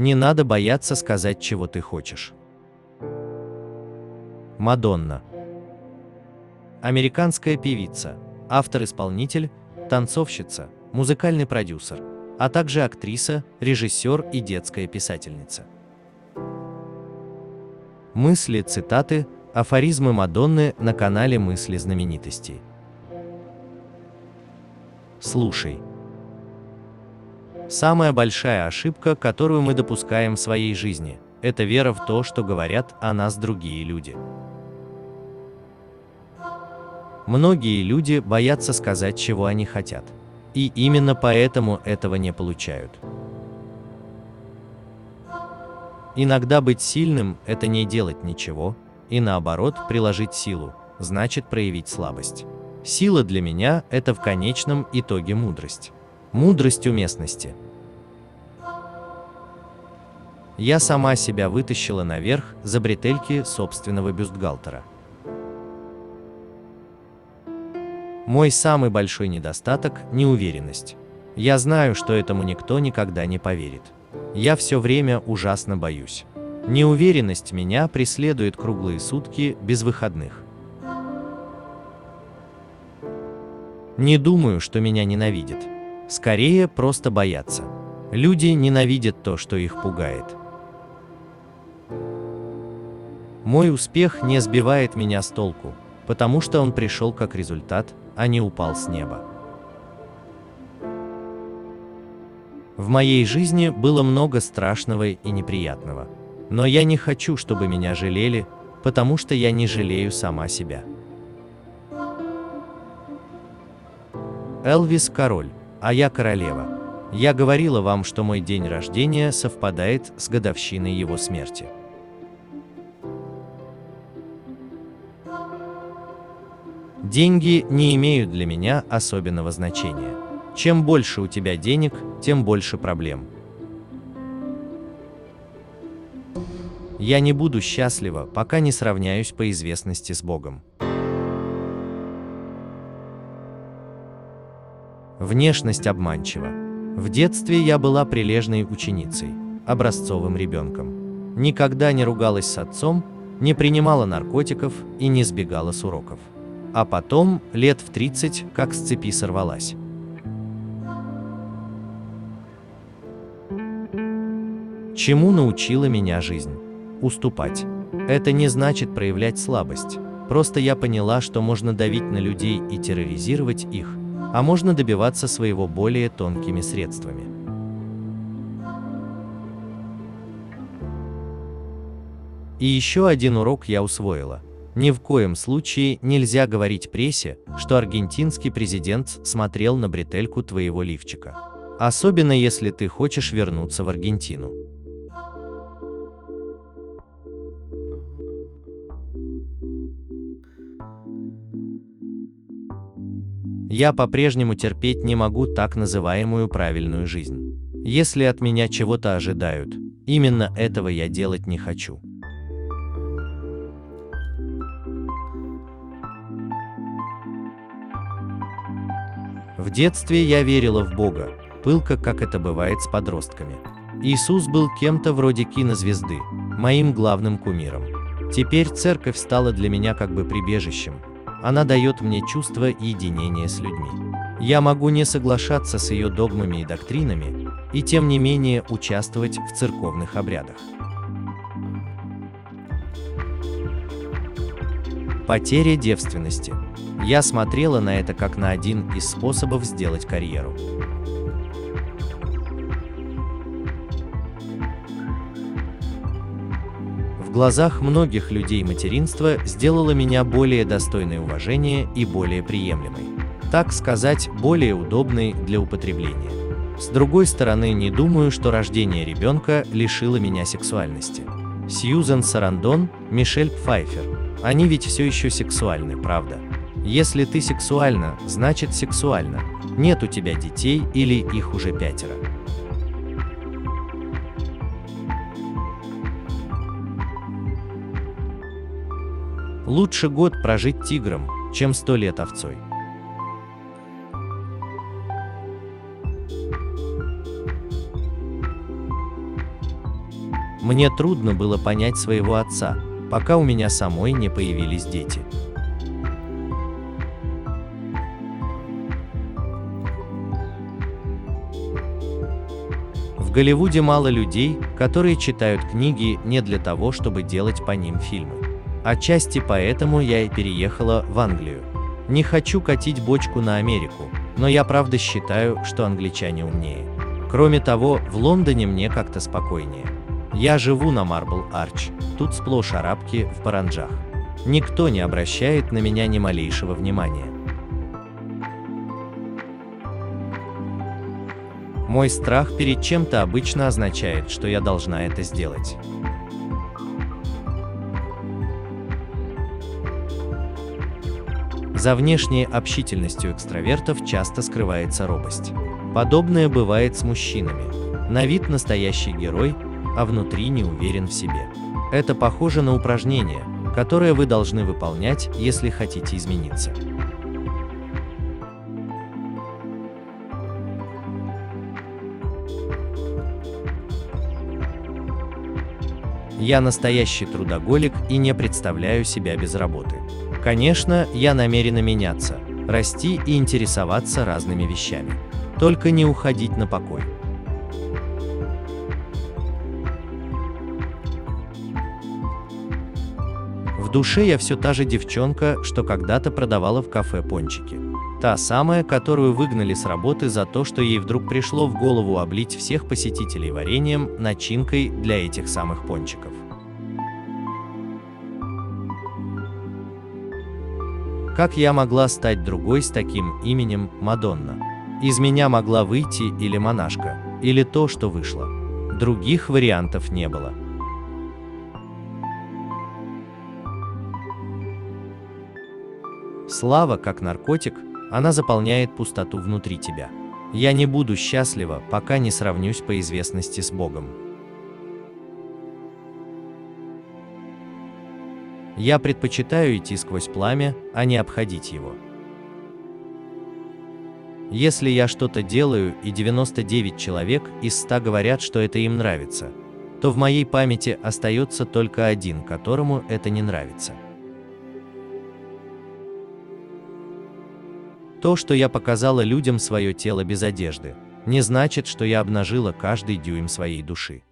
Не надо бояться сказать, чего ты хочешь. Мадонна. Американская певица, автор-исполнитель, танцовщица, музыкальный продюсер, а также актриса, режиссер и детская писательница. Мысли, цитаты, афоризмы Мадонны на канале «Мысли знаменитостей». Слушай. Самая большая ошибка, которую мы допускаем в своей жизни, это вера в то, что говорят о нас другие люди. Многие люди боятся сказать, чего они хотят. И именно поэтому этого не получают. Иногда быть сильным – это не делать ничего, и наоборот, приложить силу, значит проявить слабость. Сила для меня – это в конечном итоге мудрость. Мудрость уместности. Я сама себя вытащила наверх за бретельки собственного бюстгальтера. Мой самый большой недостаток – неуверенность. Я знаю, что этому никто никогда не поверит. Я все время ужасно боюсь. Неуверенность меня преследует круглые сутки без выходных. Не думаю, что меня ненавидят. Скорее, просто боятся. Люди ненавидят то, что их пугает. Мой успех не сбивает меня с толку, потому что он пришел как результат а не упал с неба. В моей жизни было много страшного и неприятного. Но я не хочу, чтобы меня жалели, потому что я не жалею сама себя. Элвис король, а я королева. Я говорила вам, что мой день рождения совпадает с годовщиной его смерти. Деньги не имеют для меня особенного значения. Чем больше у тебя денег, тем больше проблем. Я не буду счастлива, пока не сравняюсь по известности с Богом. Внешность обманчива. В детстве я была прилежной ученицей, образцовым ребенком. Никогда не ругалась с отцом, не принимала наркотиков и не сбегала с уроков а потом, лет в 30, как с цепи сорвалась. Чему научила меня жизнь? Уступать. Это не значит проявлять слабость. Просто я поняла, что можно давить на людей и терроризировать их, а можно добиваться своего более тонкими средствами. И еще один урок я усвоила – ни в коем случае нельзя говорить прессе, что аргентинский президент смотрел на бретельку твоего лифчика. Особенно если ты хочешь вернуться в Аргентину. Я по-прежнему терпеть не могу так называемую правильную жизнь. Если от меня чего-то ожидают, именно этого я делать не хочу. В детстве я верила в Бога, пылко, как это бывает с подростками. Иисус был кем-то вроде кинозвезды, моим главным кумиром. Теперь церковь стала для меня как бы прибежищем. Она дает мне чувство единения с людьми. Я могу не соглашаться с ее догмами и доктринами, и тем не менее участвовать в церковных обрядах. Потеря девственности – я смотрела на это как на один из способов сделать карьеру. В глазах многих людей материнство сделало меня более достойной уважения и более приемлемой. Так сказать, более удобной для употребления. С другой стороны, не думаю, что рождение ребенка лишило меня сексуальности. Сьюзен Сарандон, Мишель Пфайфер. Они ведь все еще сексуальны, правда? Если ты сексуальна, значит сексуально. Нет у тебя детей или их уже пятеро. Лучше год прожить тигром, чем сто лет овцой. Мне трудно было понять своего отца, пока у меня самой не появились дети. В Голливуде мало людей, которые читают книги не для того, чтобы делать по ним фильмы. Отчасти поэтому я и переехала в Англию. Не хочу катить бочку на Америку, но я правда считаю, что англичане умнее. Кроме того, в Лондоне мне как-то спокойнее. Я живу на Марбл Арч, тут сплошь арабки в паранджах. Никто не обращает на меня ни малейшего внимания. Мой страх перед чем-то обычно означает, что я должна это сделать. За внешней общительностью экстравертов часто скрывается робость. Подобное бывает с мужчинами. На вид настоящий герой, а внутри не уверен в себе. Это похоже на упражнение, которое вы должны выполнять, если хотите измениться. Я настоящий трудоголик и не представляю себя без работы. Конечно, я намерена меняться, расти и интересоваться разными вещами. Только не уходить на покой. В душе я все та же девчонка, что когда-то продавала в кафе пончики. Та самая, которую выгнали с работы за то, что ей вдруг пришло в голову облить всех посетителей вареньем, начинкой для этих самых пончиков. Как я могла стать другой с таким именем Мадонна? Из меня могла выйти или монашка, или то, что вышло. Других вариантов не было. Слава, как наркотик, она заполняет пустоту внутри тебя. Я не буду счастлива, пока не сравнюсь по известности с Богом. Я предпочитаю идти сквозь пламя, а не обходить его. Если я что-то делаю и 99 человек из 100 говорят, что это им нравится, то в моей памяти остается только один, которому это не нравится. То, что я показала людям свое тело без одежды, не значит, что я обнажила каждый дюйм своей души.